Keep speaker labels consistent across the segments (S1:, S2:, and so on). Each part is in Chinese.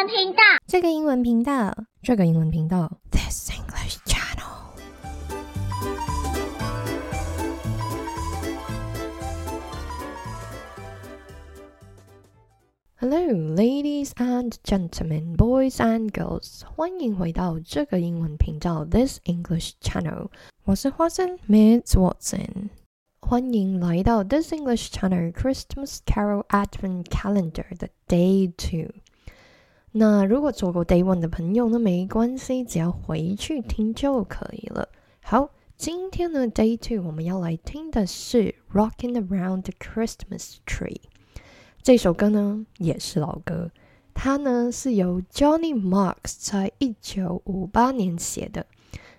S1: 文频道，
S2: 这个英文频道，这个英文频道，This English Channel。Hello, ladies and gentlemen, boys and girls，欢迎回到这个英文频道，This English Channel。我是花生 Miss Watson，欢迎来到 This English Channel Christmas Carol Advent Calendar 的 Day Two。 那如果错过 Day One 的朋友呢，没关系，只要回去听就可以了。好，今天呢 Day Two 我们要来听的是 Rocking Around the Christmas Tree 这首歌呢，也是老歌，它呢是由 Johnny Marks 在一九五八年写的，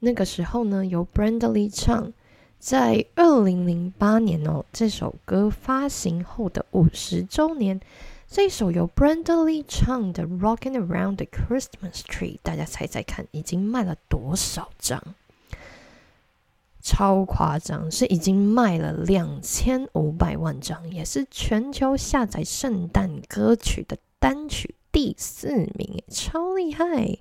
S2: 那个时候呢由 Brenda Lee 唱，在二零零八年哦，这首歌发行后的五十周年。这首由 Brenda Lee 唱的《Rocking Around the Christmas Tree》，大家猜猜看，已经卖了多少张？超夸张，是已经卖了两千五百万张，也是全球下载圣诞歌曲的单曲第四名，超厉害！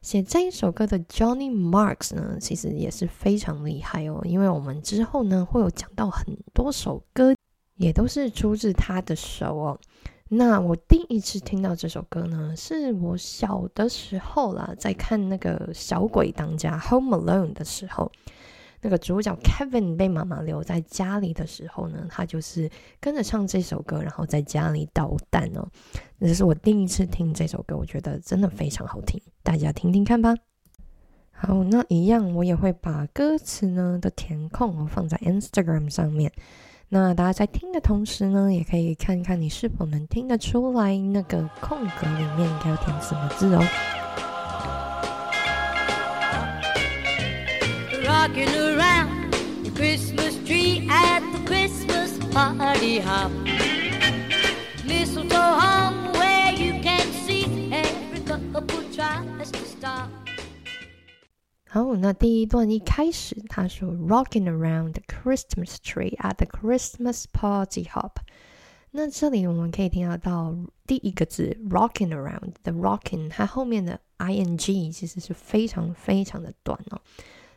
S2: 写这一首歌的 Johnny Marks 呢，其实也是非常厉害哦，因为我们之后呢会有讲到很多首歌，也都是出自他的手哦。那我第一次听到这首歌呢，是我小的时候啦，在看那个《小鬼当家》（Home Alone） 的时候，那个主角 Kevin 被妈妈留在家里的时候呢，他就是跟着唱这首歌，然后在家里捣蛋哦。那是我第一次听这首歌，我觉得真的非常好听，大家听听看吧。好，那一样我也会把歌词呢的填空放在 Instagram 上面。那大家在听的同时呢，也可以看看你是否能听得出来那个空格里面应该要填什么字哦。
S3: Rocking around the Christmas tree at the Christmas party hop.
S2: 好，那第一段一开始，他说 "Rocking around the Christmas tree at the Christmas party hop"。那这里我们可以听得到第一个字 "rocking around" 的 "rocking"，它后面的 ing 其实是非常非常的短哦，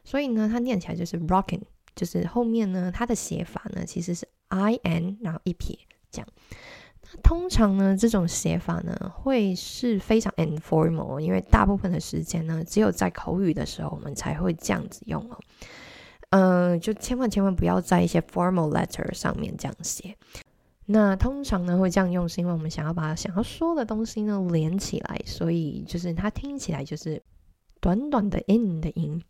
S2: 所以呢，它念起来就是 "rocking"，就是后面呢，它的写法呢其实是 in，然后一撇这样。通常呢，这种写法呢会是非常 informal，因为大部分的时间呢，只有在口语的时候，我们才会这样子用哦。嗯，就千万千万不要在一些 formal letter 上面这样写。那通常呢会这样用，是因为我们想要把想要说的东西呢连起来，所以就是它听起来就是短短的 in 的音。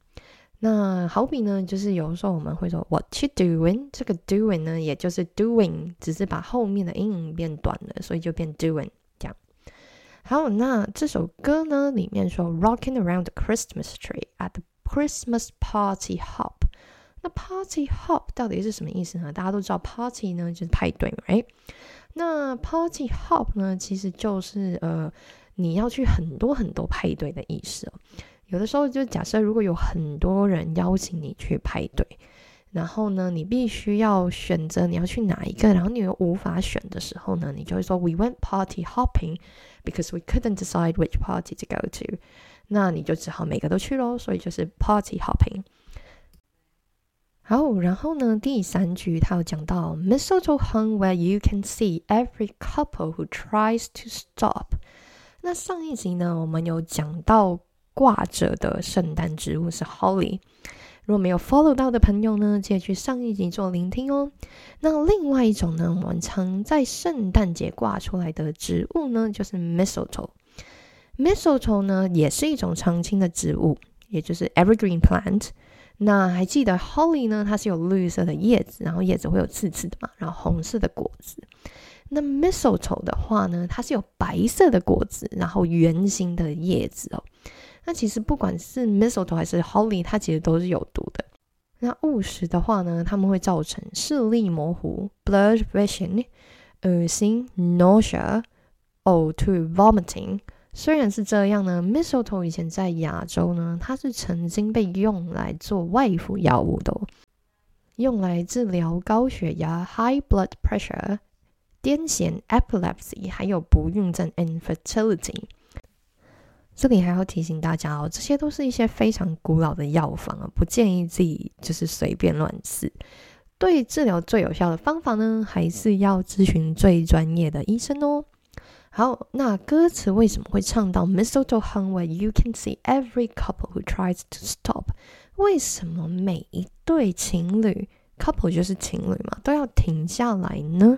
S2: 那好比呢，就是有时候我们会说 What you doing？这个 doing 呢，也就是 doing，只是把后面的音变短了，所以就变 doing 这样。好，那这首歌呢，里面说 Rocking around the Christmas tree at the Christmas party hop。那 party hop 到底是什么意思呢？大家都知道 party 呢就是派对，right？那 party hop 呢，其实就是呃你要去很多很多派对的意思。有的时候就假设如果有很多人邀请你去派对，然后呢，你必须要选择你要去哪一个，然后你又无法选的时候呢，你就会说 We went party hopping because we couldn't decide which party to go to。那你就只好每个都去喽，所以就是 party hopping。好，然后呢，第三句他有讲到 Mistletoe hung where you can see every couple who tries to stop。那上一集呢，我们有讲到。挂着的圣诞植物是 Holly。如果没有 follow 到的朋友呢，记得去上一集做聆听哦。那另外一种呢，我们常在圣诞节挂出来的植物呢，就是 Mistletoe。Mistletoe 呢，也是一种常青的植物，也就是 evergreen plant。那还记得 Holly 呢？它是有绿色的叶子，然后叶子会有刺刺的嘛，然后红色的果子。那 Mistletoe 的话呢，它是有白色的果子，然后圆形的叶子哦。那其实不管是 mistletoe 还是 holly，它其实都是有毒的。那误食的话呢，它们会造成视力模糊 （blurred vision）、恶心 （nausea）、呕吐 （vomiting）。虽然是这样呢，mistletoe 以前在亚洲呢，它是曾经被用来做外服药物的，用来治疗高血压 （high blood pressure）、癫痫 （epilepsy） 还有不孕症 （infertility）。这里还要提醒大家哦，这些都是一些非常古老的药方啊，不建议自己就是随便乱吃。对治疗最有效的方法呢，还是要咨询最专业的医生哦。好，那歌词为什么会唱到 Mistletoe hung where you can see every couple who tries to stop？为什么每一对情侣 couple 就是情侣嘛，都要停下来呢？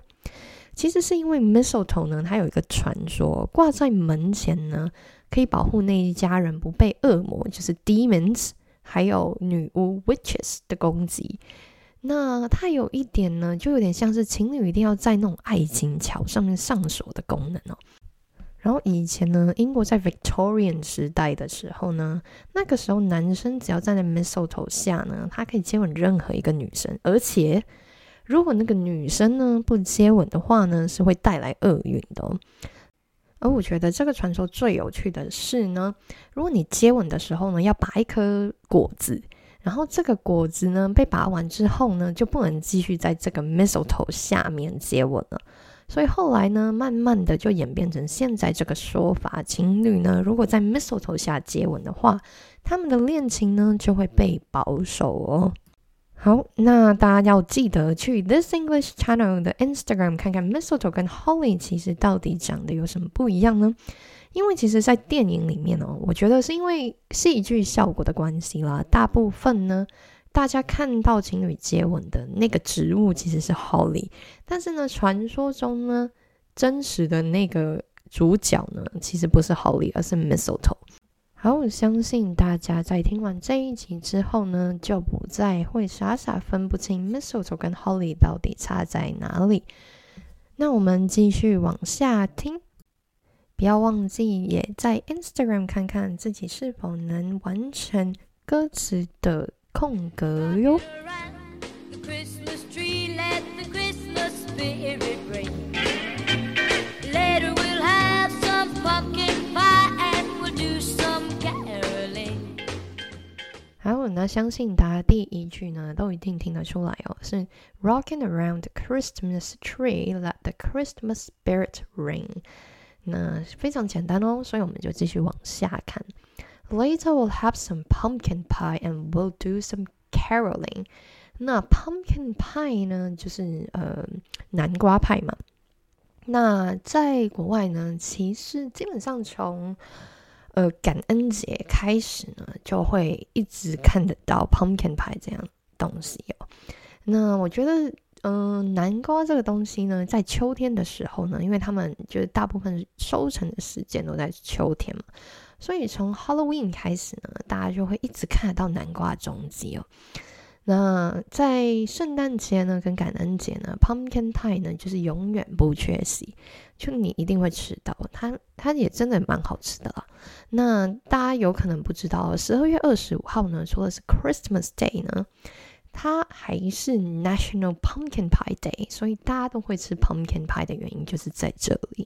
S2: 其实是因为 Mistletoe 呢，它有一个传说，挂在门前呢，可以保护那一家人不被恶魔，就是 demons，还有女巫 witches 的攻击。那它有一点呢，就有点像是情侣一定要在那种爱情桥上面上锁的功能哦。然后以前呢，英国在 Victorian 时代的时候呢，那个时候男生只要站在 mistle 头下呢，他可以接吻任何一个女生，而且如果那个女生呢不接吻的话呢，是会带来厄运的。哦而我觉得这个传说最有趣的是呢，如果你接吻的时候呢，要拔一颗果子。然后这个果子呢被拔完之后呢，就不能继续在这个 mistletoe 下面接吻了。所以后来呢，慢慢的就演变成现在这个说法：情侣呢，如果在 mistletoe 下接吻的话，他们的恋情呢就会被保守哦。好，那大家要记得去 This English Channel 的 Instagram 看看 mistletoe 跟 holly 其实到底长得有什么不一样呢？因为其实，在电影里面哦，我觉得是因为戏剧效果的关系啦，大部分呢，大家看到情侣接吻的那个植物其实是 Holly，但是呢，传说中呢，真实的那个主角呢，其实不是 Holly，而是 Mistletoe。好，我相信大家在听完这一集之后呢，就不再会傻傻分不清 Mistletoe 跟 Holly 到底差在哪里。那我们继续往下听。不要忘记也在 Instagram 看看自己是否能完成歌词的空格哟。好，那相信大家第一句呢都一定听得出来哦，是 Rocking around the Christmas tree, let the Christmas spirit ring。那非常简单哦，所以我们就继续往下看。Later we'll have some pumpkin pie and we'll do some caroling。那 pumpkin pie 呢，就是呃南瓜派嘛。那在国外呢，其实基本上从 呃感恩节开始呢，就会一直看得到 pumpkin pie 这样东西哦。那我觉得。嗯，南瓜这个东西呢，在秋天的时候呢，因为他们就是大部分收成的时间都在秋天嘛，所以从 Halloween 开始呢，大家就会一直看得到南瓜踪迹哦。那在圣诞节呢，跟感恩节呢，Pumpkin Pie 呢，就是永远不缺席，就你一定会吃到它，它也真的蛮好吃的啦。那大家有可能不知道，十二月二十五号呢，除了是 Christmas Day 呢。它还是 National Pumpkin Pie Day，所以大家都会吃 Pumpkin Pie 的原因就是在这里。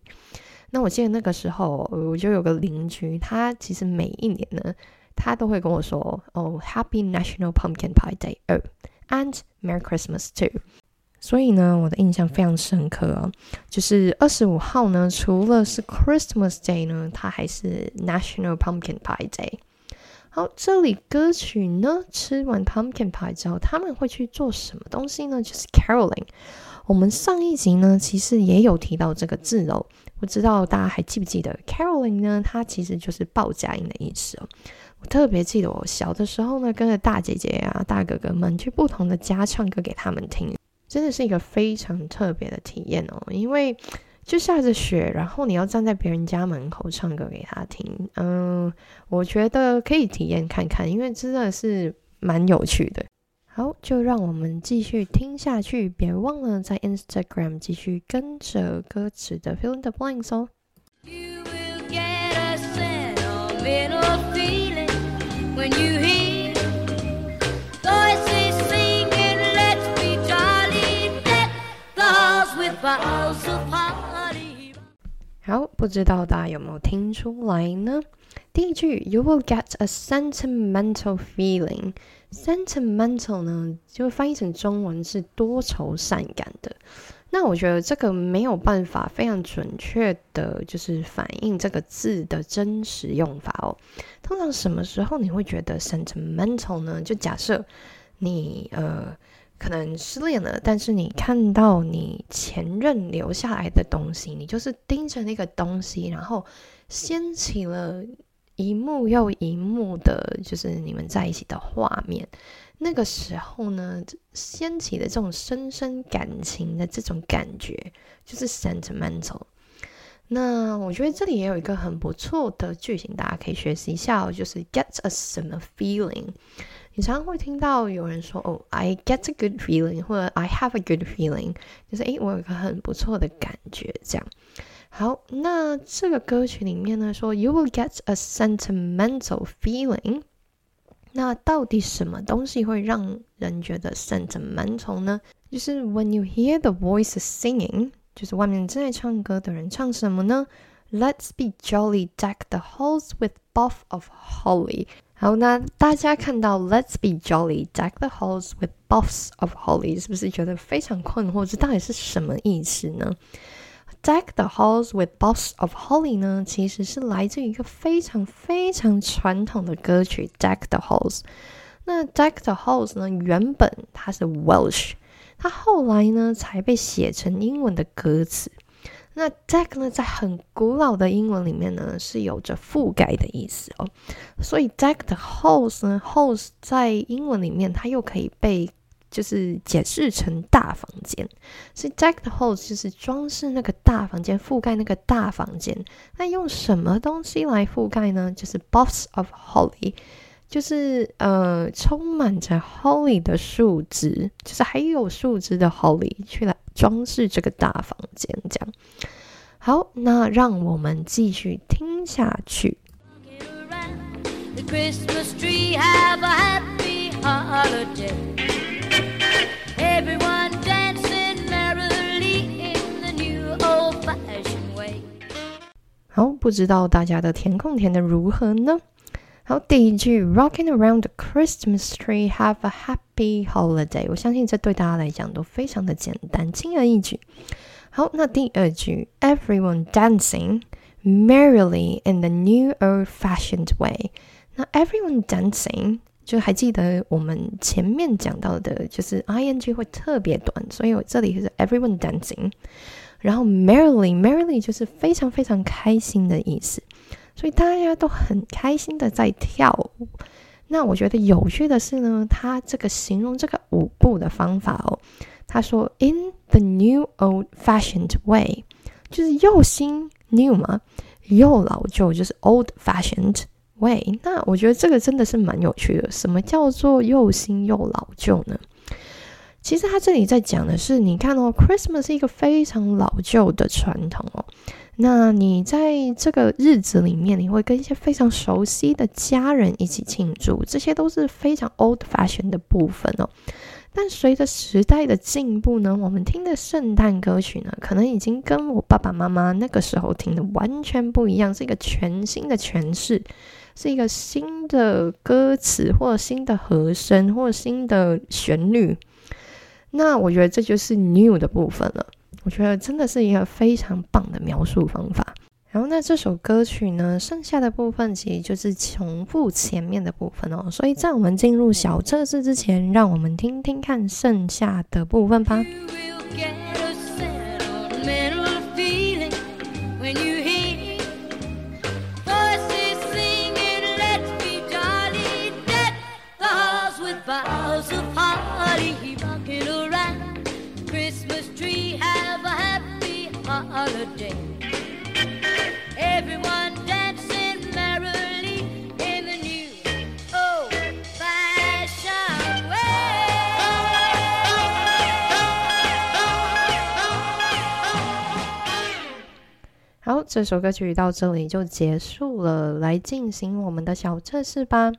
S2: 那我记得那个时候，我就有个邻居，他其实每一年呢，他都会跟我说：“哦，Happy National Pumpkin Pie Day，哦，and Merry Christmas too。”所以呢，我的印象非常深刻哦，就是二十五号呢，除了是 Christmas Day 呢，它还是 National Pumpkin Pie Day。好，这里歌曲呢，吃完 pumpkin pie 之后，他们会去做什么东西呢？就是 caroling。我们上一集呢，其实也有提到这个字哦。不知道大家还记不记得 caroling 呢？它其实就是报佳音的意思哦。我特别记得我小的时候呢，跟着大姐姐啊、大哥哥们去不同的家唱歌给他们听，真的是一个非常特别的体验哦，因为。就下着雪，然后你要站在别人家门口唱歌给他听，嗯，我觉得可以体验看看，因为真的是蛮有趣的。好，就让我们继续听下去，别忘了在 Instagram 继续跟着歌词的 Fill in the blanks 哦。好，不知道大家有没有听出来呢？第一句，You will get a sentimental feeling。sentimental 呢，就翻译成中文是多愁善感的。那我觉得这个没有办法非常准确的，就是反映这个字的真实用法哦。通常什么时候你会觉得 sentimental 呢？就假设你呃可能失恋了，但是你看到你前任留下来的东西，你就是盯着那个东西，然后掀起了一幕又一幕的，就是你们在一起的画面。那个时候呢，掀起的这种深深感情的这种感觉，就是 sentimental。那我觉得这里也有一个很不错的句型，大家可以学习一下，哦就是 get a 什么 feeling。你常常会听到有人说，哦，I get a good feeling，或者 I have a good feeling，就是诶，我有一个很不错的感觉，这样。好，那这个歌曲里面呢，说 You will get a sentimental feeling。那到底什么东西会让人觉得 sentimental 呢？就是 when you hear the voices singing。就是外面正在唱歌的人唱什么呢？Let's be jolly, deck the halls with buff of holly。好，那大家看到 Let's be jolly, deck the halls with buffs of holly，是不是觉得非常困惑？这到底是什么意思呢 ？Deck the halls with b o s s of holly 呢，其实是来自一个非常非常传统的歌曲 Deck the halls。那 Deck the halls 呢，原本它是 Welsh。它后来呢才被写成英文的歌词。那 deck 呢，在很古老的英文里面呢，是有着覆盖的意思哦。所以 deck 的 house 呢，house 在英文里面它又可以被就是解释成大房间。所以 deck 的 house 就是装饰那个大房间，覆盖那个大房间。那用什么东西来覆盖呢？就是 buffs of holly。就是呃，充满着 holly 的树枝，就是还有树枝的 holly 去来装饰这个大房间。这样。好，那让我们继续听下去。好，不知道大家的填空填得如何呢？好，第一句 Rocking around the Christmas tree, have a happy holiday。我相信这对大家来讲都非常的简单，轻而易举。好，那第二句 Everyone dancing merrily in the new old-fashioned way。那 Everyone dancing 就还记得我们前面讲到的，就是 ing 会特别短，所以我这里是 Everyone dancing。然后 merrily，merrily 就是非常非常开心的意思。所以大家都很开心的在跳舞。那我觉得有趣的是呢，他这个形容这个舞步的方法哦，他说 in the new old-fashioned way，就是又新 new 嘛，又老旧就是 old-fashioned 喂。那我觉得这个真的是蛮有趣的。什么叫做又新又老旧呢？其实他这里在讲的是，你看哦，Christmas 是一个非常老旧的传统哦。那你在这个日子里面，你会跟一些非常熟悉的家人一起庆祝，这些都是非常 old fashion 的部分哦。但随着时代的进步呢，我们听的圣诞歌曲呢，可能已经跟我爸爸妈妈那个时候听的完全不一样，是一个全新的诠释，是一个新的歌词，或新的和声，或新的旋律。那我觉得这就是 new 的部分了。我觉得真的是一个非常棒的描述方法。然后那这首歌曲呢，剩下的部分其实就是重复前面的部分哦。所以在我们进入小测试之前，让我们听听看剩下的部分吧。这，首歌曲到这里就结束了，来进行我们的小测试吧。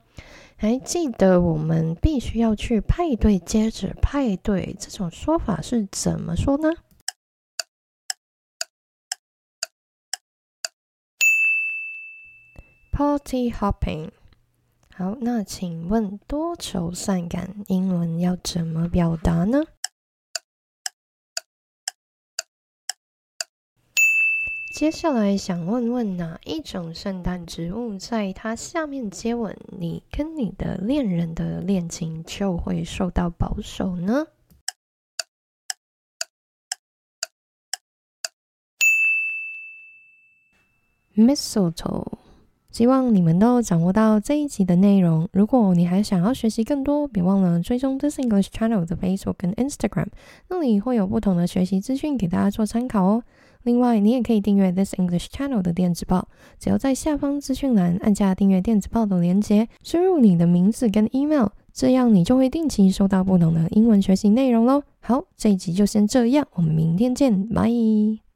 S2: 还记得我们必须要去派对，接着派对这种说法是怎么说呢？Party hopping。好，那请问多愁善感英文要怎么表达呢？接下来想问问哪一种圣诞植物在它下面接吻，你跟你的恋人的恋情就会受到保守呢？Mistletoe。希望你们都掌握到这一集的内容。如果你还想要学习更多，别忘了追踪 This English Channel 的 Facebook 跟 Instagram，那里会有不同的学习资讯给大家做参考哦。另外，你也可以订阅 This English Channel 的电子报，只要在下方资讯栏按下订阅电子报的连接，输入你的名字跟 email，这样你就会定期收到不同的英文学习内容喽。好，这一集就先这样，我们明天见，拜。